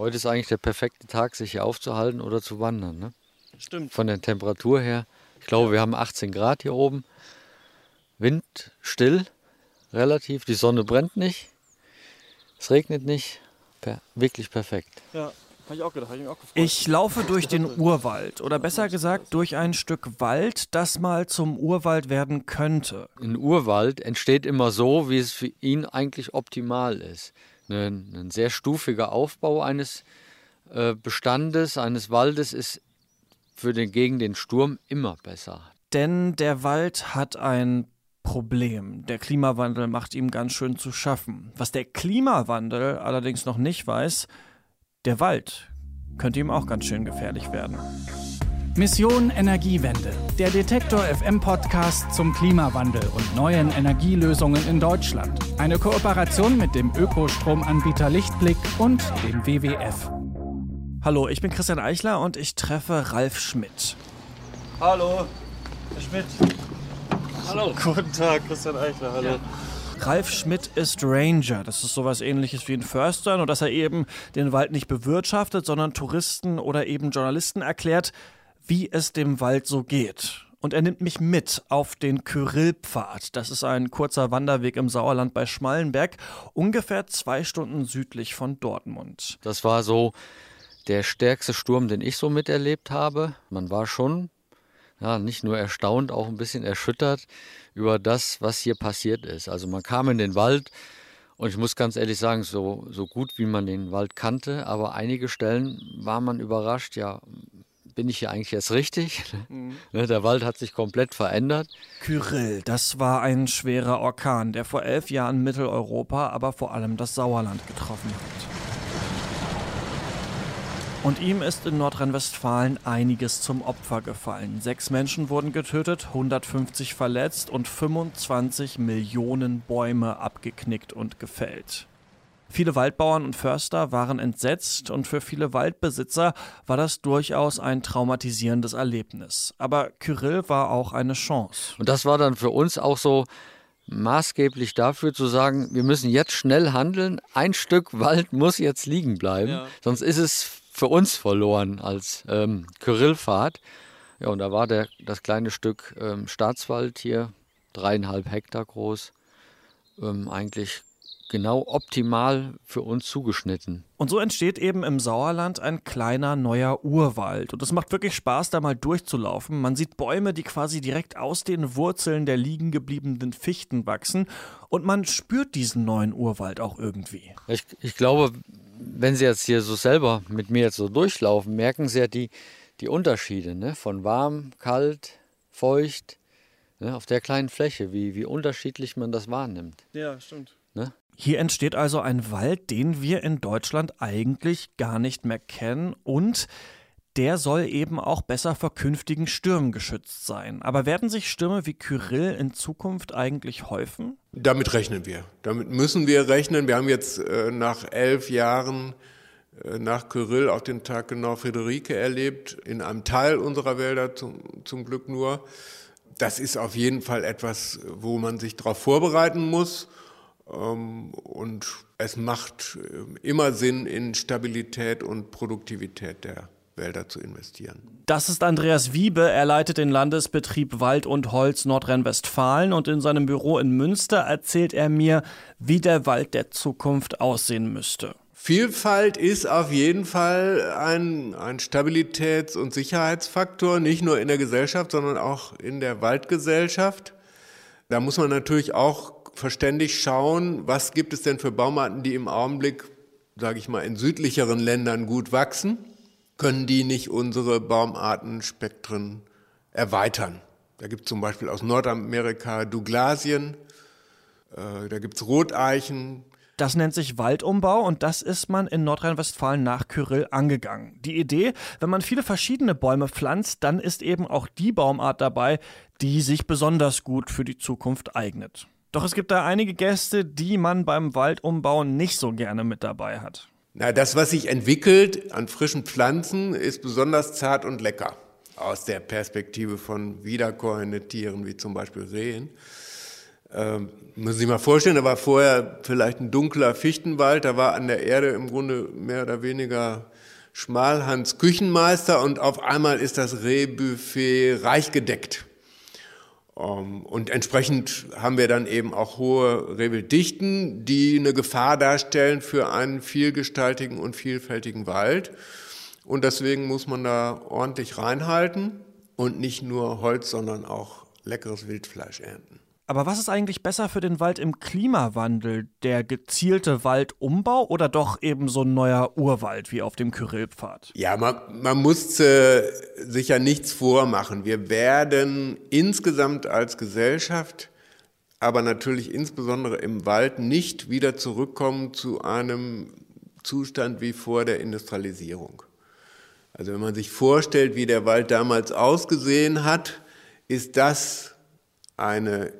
Heute ist eigentlich der perfekte Tag, sich hier aufzuhalten oder zu wandern. Ne? Stimmt. Von der Temperatur her. Ich glaube, wir haben 18 Grad hier oben. Wind still, relativ. Die Sonne brennt nicht. Es regnet nicht. Per wirklich perfekt. Ja, habe ich auch gedacht. Ich, mich auch gefreut. Ich laufe durch den Urwald oder besser gesagt durch ein Stück Wald, das mal zum Urwald werden könnte. Ein Urwald entsteht immer so, wie es für ihn eigentlich optimal ist. Ein, ein sehr stufiger Aufbau eines äh, Bestandes, eines Waldes ist für den, gegen den Sturm immer besser. Denn der Wald hat ein Problem. Der Klimawandel macht ihm ganz schön zu schaffen. Was der Klimawandel allerdings noch nicht weiß, der Wald könnte ihm auch ganz schön gefährlich werden. Mission Energiewende, der Detektor FM Podcast zum Klimawandel und neuen Energielösungen in Deutschland. Eine Kooperation mit dem Ökostromanbieter Lichtblick und dem WWF. Hallo, ich bin Christian Eichler und ich treffe Ralf Schmidt. Hallo, Herr Schmidt. Hallo. Guten Tag, Christian Eichler. Hallo. Ralf Schmidt ist Ranger. Das ist sowas ähnliches wie ein Förster, nur dass er eben den Wald nicht bewirtschaftet, sondern Touristen oder eben Journalisten erklärt, wie es dem Wald so geht. Und er nimmt mich mit auf den Kyrillpfad. Das ist ein kurzer Wanderweg im Sauerland bei Schmallenberg, ungefähr zwei Stunden südlich von Dortmund. Das war so der stärkste Sturm, den ich so miterlebt habe. Man war schon ja, nicht nur erstaunt, auch ein bisschen erschüttert über das, was hier passiert ist. Also man kam in den Wald und ich muss ganz ehrlich sagen, so, so gut wie man den Wald kannte, aber einige Stellen war man überrascht, ja, bin ich hier eigentlich jetzt richtig? Mhm. Der Wald hat sich komplett verändert. Kyrill, das war ein schwerer Orkan, der vor elf Jahren Mitteleuropa, aber vor allem das Sauerland getroffen hat. Und ihm ist in Nordrhein-Westfalen einiges zum Opfer gefallen. Sechs Menschen wurden getötet, 150 verletzt und 25 Millionen Bäume abgeknickt und gefällt. Viele Waldbauern und Förster waren entsetzt und für viele Waldbesitzer war das durchaus ein traumatisierendes Erlebnis. Aber Kyrill war auch eine Chance. Und das war dann für uns auch so maßgeblich dafür zu sagen, wir müssen jetzt schnell handeln. Ein Stück Wald muss jetzt liegen bleiben, ja. sonst ist es für uns verloren als ähm, Kyrillfahrt. Ja, und da war der, das kleine Stück ähm, Staatswald hier, dreieinhalb Hektar groß, ähm, eigentlich genau optimal für uns zugeschnitten. Und so entsteht eben im Sauerland ein kleiner neuer Urwald. Und es macht wirklich Spaß, da mal durchzulaufen. Man sieht Bäume, die quasi direkt aus den Wurzeln der liegen gebliebenen Fichten wachsen. Und man spürt diesen neuen Urwald auch irgendwie. Ich, ich glaube, wenn Sie jetzt hier so selber mit mir jetzt so durchlaufen, merken Sie ja die, die Unterschiede ne? von warm, kalt, feucht, ne? auf der kleinen Fläche, wie, wie unterschiedlich man das wahrnimmt. Ja, stimmt. Ne? Hier entsteht also ein Wald, den wir in Deutschland eigentlich gar nicht mehr kennen und der soll eben auch besser vor künftigen Stürmen geschützt sein. Aber werden sich Stürme wie Kyrill in Zukunft eigentlich häufen? Damit rechnen wir. Damit müssen wir rechnen. Wir haben jetzt äh, nach elf Jahren äh, nach Kyrill auch den Tag genau Friederike erlebt, in einem Teil unserer Wälder zum, zum Glück nur. Das ist auf jeden Fall etwas, wo man sich darauf vorbereiten muss. Ähm, und es macht äh, immer Sinn in Stabilität und Produktivität der Wälder zu investieren. Das ist Andreas Wiebe. Er leitet den Landesbetrieb Wald und Holz Nordrhein-Westfalen und in seinem Büro in Münster erzählt er mir, wie der Wald der Zukunft aussehen müsste. Vielfalt ist auf jeden Fall ein, ein Stabilitäts- und Sicherheitsfaktor, nicht nur in der Gesellschaft, sondern auch in der Waldgesellschaft. Da muss man natürlich auch verständig schauen, was gibt es denn für Baumarten, die im Augenblick, sage ich mal, in südlicheren Ländern gut wachsen können die nicht unsere Baumartenspektren erweitern. Da gibt es zum Beispiel aus Nordamerika Douglasien, äh, da gibt es Roteichen. Das nennt sich Waldumbau und das ist man in Nordrhein-Westfalen nach Kyrill angegangen. Die Idee, wenn man viele verschiedene Bäume pflanzt, dann ist eben auch die Baumart dabei, die sich besonders gut für die Zukunft eignet. Doch es gibt da einige Gäste, die man beim Waldumbau nicht so gerne mit dabei hat. Na, das, was sich entwickelt an frischen Pflanzen, ist besonders zart und lecker. Aus der Perspektive von wiederkäuenden Tieren, wie zum Beispiel Rehen. Ähm, muss sich mal vorstellen, da war vorher vielleicht ein dunkler Fichtenwald, da war an der Erde im Grunde mehr oder weniger Schmalhans Küchenmeister und auf einmal ist das Rehbuffet reich gedeckt. Ähm, und entsprechend haben wir dann eben auch hohe Rehwilddichten, die eine Gefahr darstellen für einen vielgestaltigen und vielfältigen Wald. Und deswegen muss man da ordentlich reinhalten und nicht nur Holz, sondern auch leckeres Wildfleisch ernten. Aber was ist eigentlich besser für den Wald im Klimawandel? Der gezielte Waldumbau oder doch eben so ein neuer Urwald wie auf dem Kyrillpfad? Ja, man, man muss äh, sich ja nichts vormachen. Wir werden insgesamt als Gesellschaft, aber natürlich insbesondere im Wald, nicht wieder zurückkommen zu einem Zustand wie vor der Industrialisierung. Also wenn man sich vorstellt, wie der Wald damals ausgesehen hat, ist das eine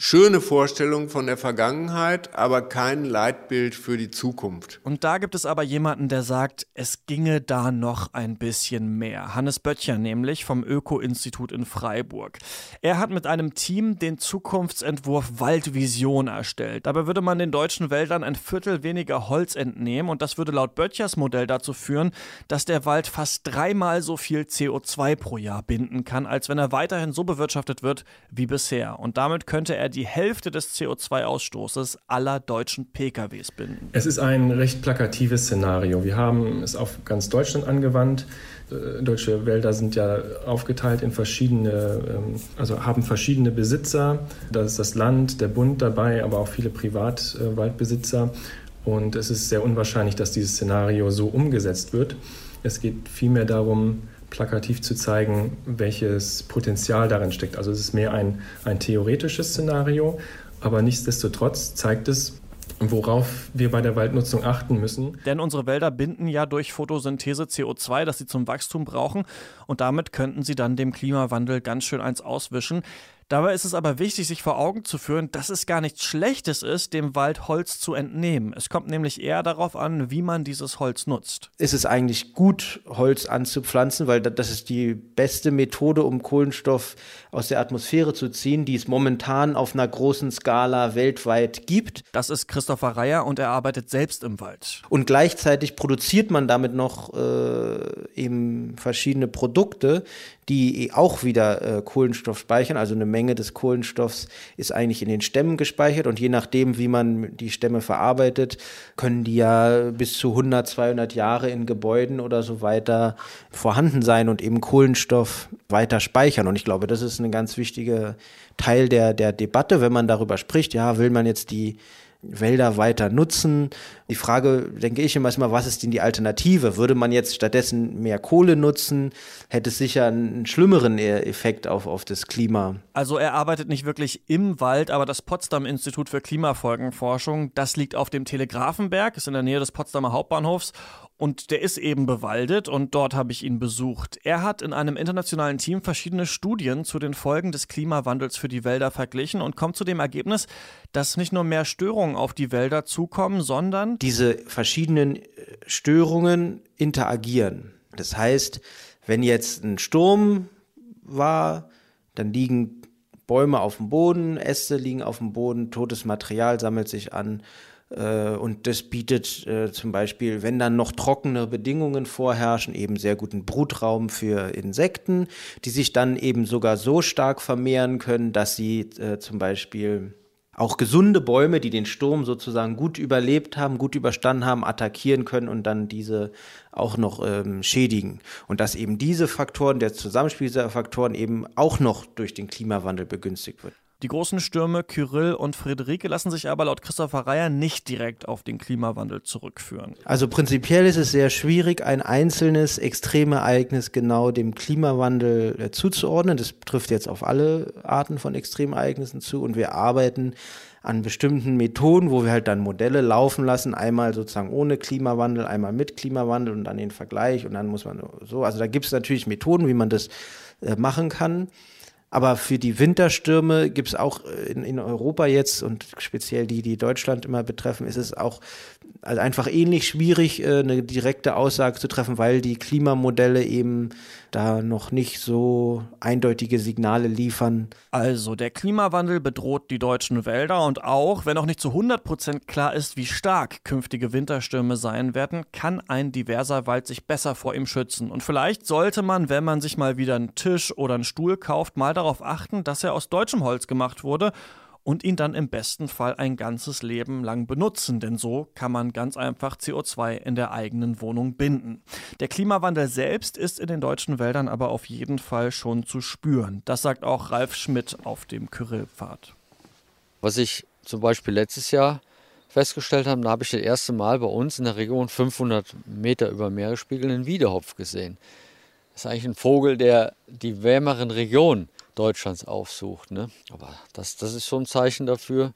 schöne Vorstellung von der Vergangenheit, aber kein Leitbild für die Zukunft. Und da gibt es aber jemanden, der sagt, es ginge da noch ein bisschen mehr. Hannes Böttcher nämlich vom Öko-Institut in Freiburg. Er hat mit einem Team den Zukunftsentwurf Waldvision erstellt. Dabei würde man den deutschen Wäldern ein Viertel weniger Holz entnehmen und das würde laut Böttchers Modell dazu führen, dass der Wald fast dreimal so viel CO2 pro Jahr binden kann, als wenn er weiterhin so bewirtschaftet wird wie bisher. Und damit könnte er die Hälfte des CO2-Ausstoßes aller deutschen PKWs binden. Es ist ein recht plakatives Szenario. Wir haben es auf ganz Deutschland angewandt. Äh, deutsche Wälder sind ja aufgeteilt in verschiedene, ähm, also haben verschiedene Besitzer. Da ist das Land, der Bund dabei, aber auch viele Privatwaldbesitzer. Und es ist sehr unwahrscheinlich, dass dieses Szenario so umgesetzt wird. Es geht vielmehr darum, plakativ zu zeigen, welches Potenzial darin steckt. Also es ist mehr ein, ein theoretisches Szenario, aber nichtsdestotrotz zeigt es, worauf wir bei der Waldnutzung achten müssen. Denn unsere Wälder binden ja durch Photosynthese CO2, das sie zum Wachstum brauchen, und damit könnten sie dann dem Klimawandel ganz schön eins auswischen. Dabei ist es aber wichtig, sich vor Augen zu führen, dass es gar nichts Schlechtes ist, dem Wald Holz zu entnehmen. Es kommt nämlich eher darauf an, wie man dieses Holz nutzt. Ist es eigentlich gut, Holz anzupflanzen, weil das ist die beste Methode, um Kohlenstoff aus der Atmosphäre zu ziehen, die es momentan auf einer großen Skala weltweit gibt. Das ist Christopher Reier und er arbeitet selbst im Wald. Und gleichzeitig produziert man damit noch äh, eben verschiedene Produkte, die auch wieder äh, Kohlenstoff speichern. Also eine Menge des Kohlenstoffs ist eigentlich in den Stämmen gespeichert und je nachdem, wie man die Stämme verarbeitet, können die ja bis zu 100, 200 Jahre in Gebäuden oder so weiter vorhanden sein und eben Kohlenstoff weiter speichern. Und ich glaube, das ist ein ganz wichtiger Teil der, der Debatte, wenn man darüber spricht, ja, will man jetzt die Wälder weiter nutzen. Die Frage, denke ich immer, ist mal, was ist denn die Alternative? Würde man jetzt stattdessen mehr Kohle nutzen, hätte es sicher einen schlimmeren e- Effekt auf, auf das Klima. Also er arbeitet nicht wirklich im Wald, aber das Potsdam Institut für Klimafolgenforschung, das liegt auf dem Telegrafenberg, ist in der Nähe des Potsdamer Hauptbahnhofs und der ist eben bewaldet und dort habe ich ihn besucht. Er hat in einem internationalen Team verschiedene Studien zu den Folgen des Klimawandels für die Wälder verglichen und kommt zu dem Ergebnis, dass nicht nur mehr Störungen auf die Wälder zukommen, sondern diese verschiedenen äh, Störungen interagieren. Das heißt, wenn jetzt ein Sturm war, dann liegen Bäume auf dem Boden, Äste liegen auf dem Boden, totes Material sammelt sich an und das bietet äh, zum Beispiel, wenn dann noch trockene Bedingungen vorherrschen, eben sehr guten Brutraum für Insekten, die sich dann eben sogar so stark vermehren können, dass sie äh, zum Beispiel auch gesunde Bäume, die den Sturm sozusagen gut überlebt haben, gut überstanden haben, attackieren können und dann diese auch noch ähm, schädigen. Und dass eben diese Faktoren, der Zusammenspiel dieser Faktoren eben auch noch durch den Klimawandel begünstigt wird. Die großen Stürme Kyrill und Friederike lassen sich aber laut Christopher Reier nicht direkt auf den Klimawandel zurückführen. Also prinzipiell ist es sehr schwierig, ein einzelnes Extremereignis genau dem Klimawandel äh, zuzuordnen. Das trifft jetzt auf alle Arten von Extremereignissen zu und wir arbeiten an bestimmten Methoden, wo wir halt dann Modelle laufen lassen, einmal sozusagen ohne Klimawandel, einmal mit Klimawandel und dann den Vergleich und dann muss man so, also da gibt es natürlich Methoden, wie man das äh, machen kann. Aber für die Winterstürme gibt es auch in, in Europa jetzt und speziell die, die Deutschland immer betreffen, ist es auch also einfach ähnlich schwierig, äh, eine direkte Aussage zu treffen, weil die Klimamodelle eben da noch nicht so eindeutige Signale liefern. Also der Klimawandel bedroht die deutschen Wälder und auch, wenn noch nicht zu 100 Prozent klar ist, wie stark künftige Winterstürme sein werden, kann ein diverser Wald sich besser vor ihm schützen. Und vielleicht sollte man, wenn man sich mal wieder einen Tisch oder einen Stuhl kauft, mal darauf achten, dass er aus deutschem Holz gemacht wurde und ihn dann im besten Fall ein ganzes Leben lang benutzen, denn so kann man ganz einfach CO2 in der eigenen Wohnung binden. Der Klimawandel selbst ist in den deutschen Wäldern aber auf jeden Fall schon zu spüren. Das sagt auch Ralf Schmidt auf dem Kyrillpfad. Was ich zum Beispiel letztes Jahr festgestellt habe, da habe ich das erste Mal bei uns in der Region 500 Meter über Meeresspiegel einen Wiedehopf gesehen. Das ist eigentlich ein Vogel, der die wärmeren Regionen Deutschlands aufsucht. Ne? Aber das, das ist schon ein Zeichen dafür,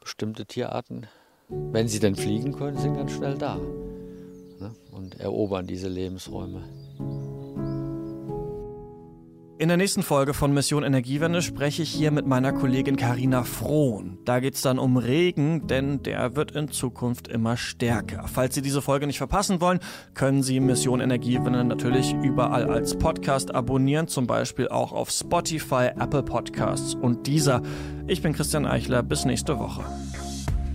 bestimmte Tierarten, wenn sie denn fliegen können, sind ganz schnell da ne? und erobern diese Lebensräume. In der nächsten Folge von Mission Energiewende spreche ich hier mit meiner Kollegin Karina Frohn. Da geht es dann um Regen, denn der wird in Zukunft immer stärker. Falls Sie diese Folge nicht verpassen wollen, können Sie Mission Energiewende natürlich überall als Podcast abonnieren, zum Beispiel auch auf Spotify, Apple Podcasts und dieser. Ich bin Christian Eichler, bis nächste Woche.